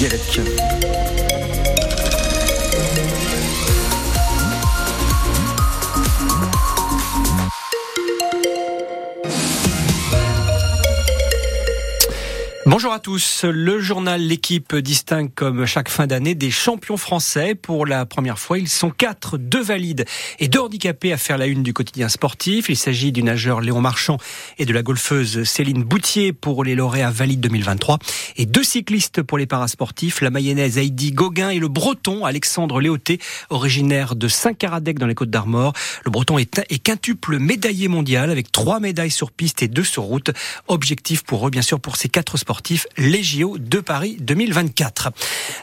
gereken. Bonjour à tous. Le journal L'équipe distingue comme chaque fin d'année des champions français. Pour la première fois, ils sont quatre, deux valides et deux handicapés à faire la une du quotidien sportif. Il s'agit du nageur Léon Marchand et de la golfeuse Céline Boutier pour les lauréats valides 2023 et deux cyclistes pour les parasportifs, la mayonnaise Heidi Gauguin et le breton Alexandre Léoté, originaire de Saint-Caradec dans les Côtes d'Armor. Le breton est, est quintuple médaillé mondial avec trois médailles sur piste et deux sur route. Objectif pour eux, bien sûr, pour ces quatre sportifs les JO de Paris 2024.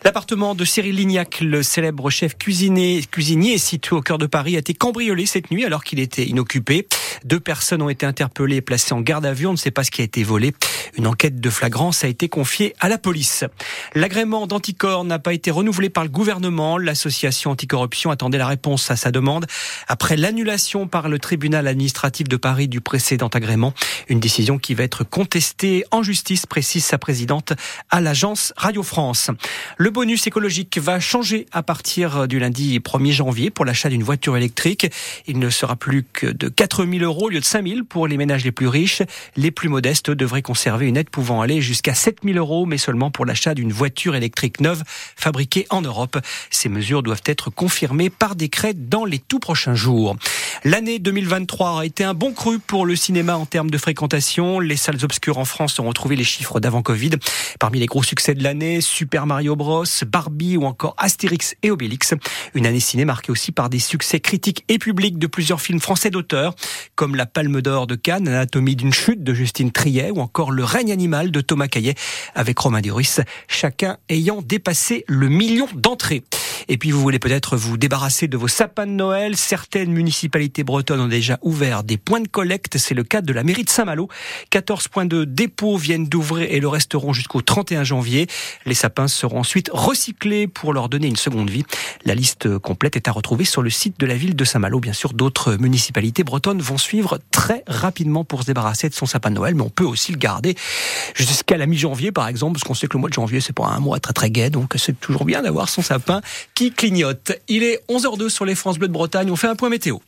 L'appartement de Cyril Lignac, le célèbre chef cuisinier, cuisinier situé au cœur de Paris, a été cambriolé cette nuit alors qu'il était inoccupé. Deux personnes ont été interpellées et placées en garde à vue. On ne sait pas ce qui a été volé. Une enquête de flagrance a été confiée à la police. L'agrément d'anticorps n'a pas été renouvelé par le gouvernement. L'association anticorruption attendait la réponse à sa demande après l'annulation par le tribunal administratif de Paris du précédent agrément. Une décision qui va être contestée en justice, précise sa présidente à l'agence Radio France. Le bonus écologique va changer à partir du lundi 1er janvier pour l'achat d'une voiture électrique. Il ne sera plus que de 4000 euros au lieu de 5000 pour les ménages les plus riches. Les plus modestes devraient conserver une aide pouvant aller jusqu'à 7000 euros, mais seulement pour l'achat d'une voiture électrique neuve fabriquée en Europe. Ces mesures doivent être confirmées par décret dans les tout prochains jours. L'année 2023 a été un bon cru pour le cinéma en termes de fréquentation. Les salles obscures en France ont retrouvé les chiffres d'avant Covid. Parmi les gros succès de l'année, Super Mario Bros, Barbie ou encore Astérix et Obélix. Une année ciné marquée aussi par des succès critiques et publics de plusieurs films français d'auteurs, comme La Palme d'Or de Cannes, Anatomie d'une chute de Justine Triet ou encore Le règne animal de Thomas Caillet avec Romain Duris, chacun ayant dépassé le million d'entrées. Et puis vous voulez peut-être vous débarrasser de vos sapins de Noël. Certaines municipalités bretonnes ont déjà ouvert des points de collecte. C'est le cas de la mairie de Saint-Malo. 14 points de dépôt viennent d'ouvrir et le resteront jusqu'au 31 janvier. Les sapins seront ensuite recyclés pour leur donner une seconde vie. La liste complète est à retrouver sur le site de la ville de Saint-Malo. Bien sûr, d'autres municipalités bretonnes vont suivre très rapidement pour se débarrasser de son sapin de Noël, mais on peut aussi le garder jusqu'à la mi-janvier, par exemple, parce qu'on sait que le mois de janvier, c'est pas un mois très très gai, donc c'est toujours bien d'avoir son sapin qui clignote. Il est 11h02 sur les France Bleu de Bretagne. On fait un point météo.